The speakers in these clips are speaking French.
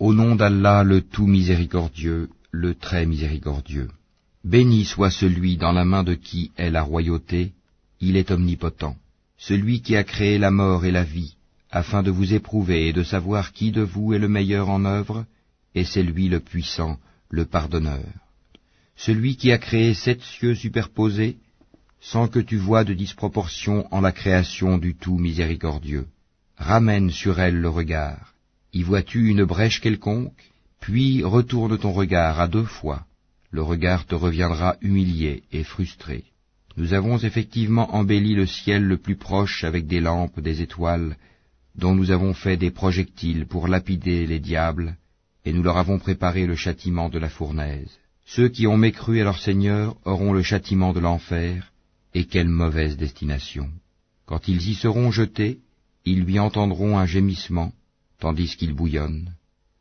Au nom d'Allah le tout miséricordieux, le très miséricordieux. Béni soit celui dans la main de qui est la royauté, il est omnipotent. Celui qui a créé la mort et la vie, afin de vous éprouver et de savoir qui de vous est le meilleur en œuvre, et c'est lui le puissant, le pardonneur. Celui qui a créé sept cieux superposés, sans que tu vois de disproportion en la création du tout miséricordieux. Ramène sur elle le regard y vois-tu une brèche quelconque? Puis retourne ton regard à deux fois. Le regard te reviendra humilié et frustré. Nous avons effectivement embelli le ciel le plus proche avec des lampes, des étoiles, dont nous avons fait des projectiles pour lapider les diables, et nous leur avons préparé le châtiment de la fournaise. Ceux qui ont mécru à leur Seigneur auront le châtiment de l'enfer, et quelle mauvaise destination. Quand ils y seront jetés, ils lui entendront un gémissement, tandis qu'il bouillonne.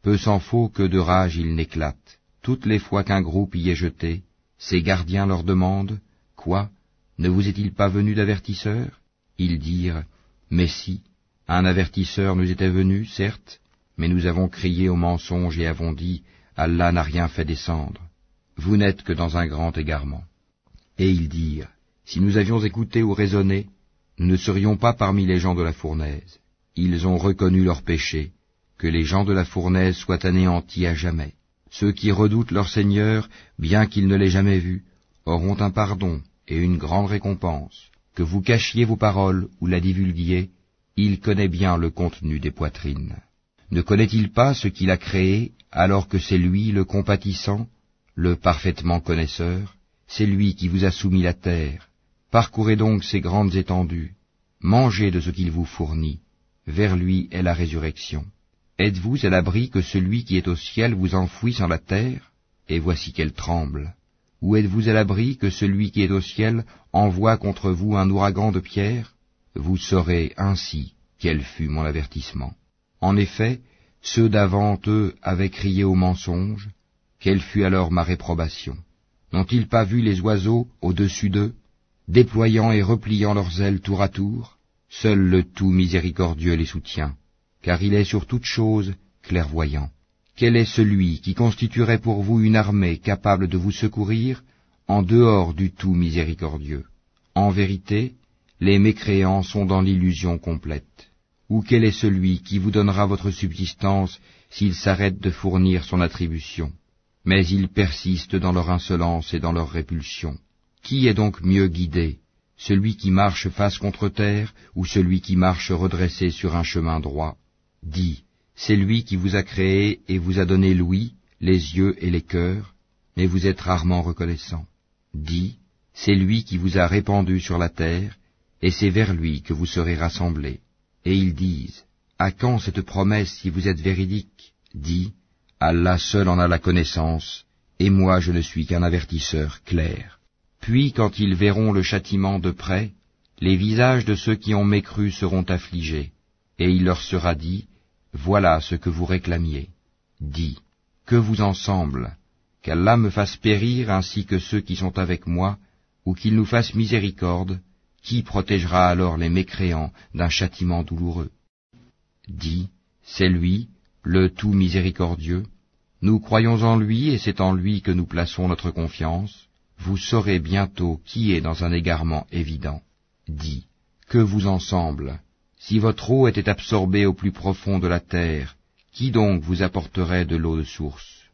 Peu s'en faut que de rage il n'éclate. Toutes les fois qu'un groupe y est jeté, ses gardiens leur demandent, Quoi? Ne vous est-il pas venu d'avertisseur? Ils dirent, Mais si, un avertisseur nous était venu, certes, mais nous avons crié au mensonge et avons dit, Allah n'a rien fait descendre. Vous n'êtes que dans un grand égarement. Et ils dirent, Si nous avions écouté ou raisonné, nous ne serions pas parmi les gens de la fournaise ils ont reconnu leur péché, que les gens de la fournaise soient anéantis à jamais. Ceux qui redoutent leur Seigneur, bien qu'ils ne l'aient jamais vu, auront un pardon et une grande récompense. Que vous cachiez vos paroles ou la divulguiez, il connaît bien le contenu des poitrines. Ne connaît-il pas ce qu'il a créé, alors que c'est lui le compatissant, le parfaitement connaisseur? C'est lui qui vous a soumis la terre. Parcourez donc ces grandes étendues, mangez de ce qu'il vous fournit, vers lui est la résurrection. Êtes-vous à l'abri que celui qui est au ciel vous enfouisse en la terre? Et voici qu'elle tremble. Ou êtes-vous à l'abri que celui qui est au ciel envoie contre vous un ouragan de pierre? Vous saurez ainsi quel fut mon avertissement. En effet, ceux d'avant eux avaient crié au mensonge, quelle fut alors ma réprobation? N'ont-ils pas vu les oiseaux au-dessus d'eux, déployant et repliant leurs ailes tour à tour? Seul le tout miséricordieux les soutient, car il est sur toute chose clairvoyant. Quel est celui qui constituerait pour vous une armée capable de vous secourir en dehors du tout miséricordieux? En vérité, les mécréants sont dans l'illusion complète. Ou quel est celui qui vous donnera votre subsistance s'il s'arrête de fournir son attribution? Mais ils persistent dans leur insolence et dans leur répulsion. Qui est donc mieux guidé celui qui marche face contre terre ou celui qui marche redressé sur un chemin droit Dis, c'est lui qui vous a créé et vous a donné l'ouïe, les yeux et les cœurs, mais vous êtes rarement reconnaissant. Dis, c'est lui qui vous a répandu sur la terre, et c'est vers lui que vous serez rassemblés. Et ils disent, À quand cette promesse si vous êtes véridique? Dis, Allah seul en a la connaissance, et moi je ne suis qu'un avertisseur clair. Puis quand ils verront le châtiment de près, les visages de ceux qui ont mécru seront affligés, et il leur sera dit, Voilà ce que vous réclamiez. Dis, que vous ensemble, qu'Allah me fasse périr ainsi que ceux qui sont avec moi, ou qu'il nous fasse miséricorde, qui protégera alors les mécréants d'un châtiment douloureux. Dis, c'est lui, le tout miséricordieux, nous croyons en lui et c'est en lui que nous plaçons notre confiance, vous saurez bientôt qui est dans un égarement évident. Dis, que vous ensemble, si votre eau était absorbée au plus profond de la terre, qui donc vous apporterait de l'eau de source?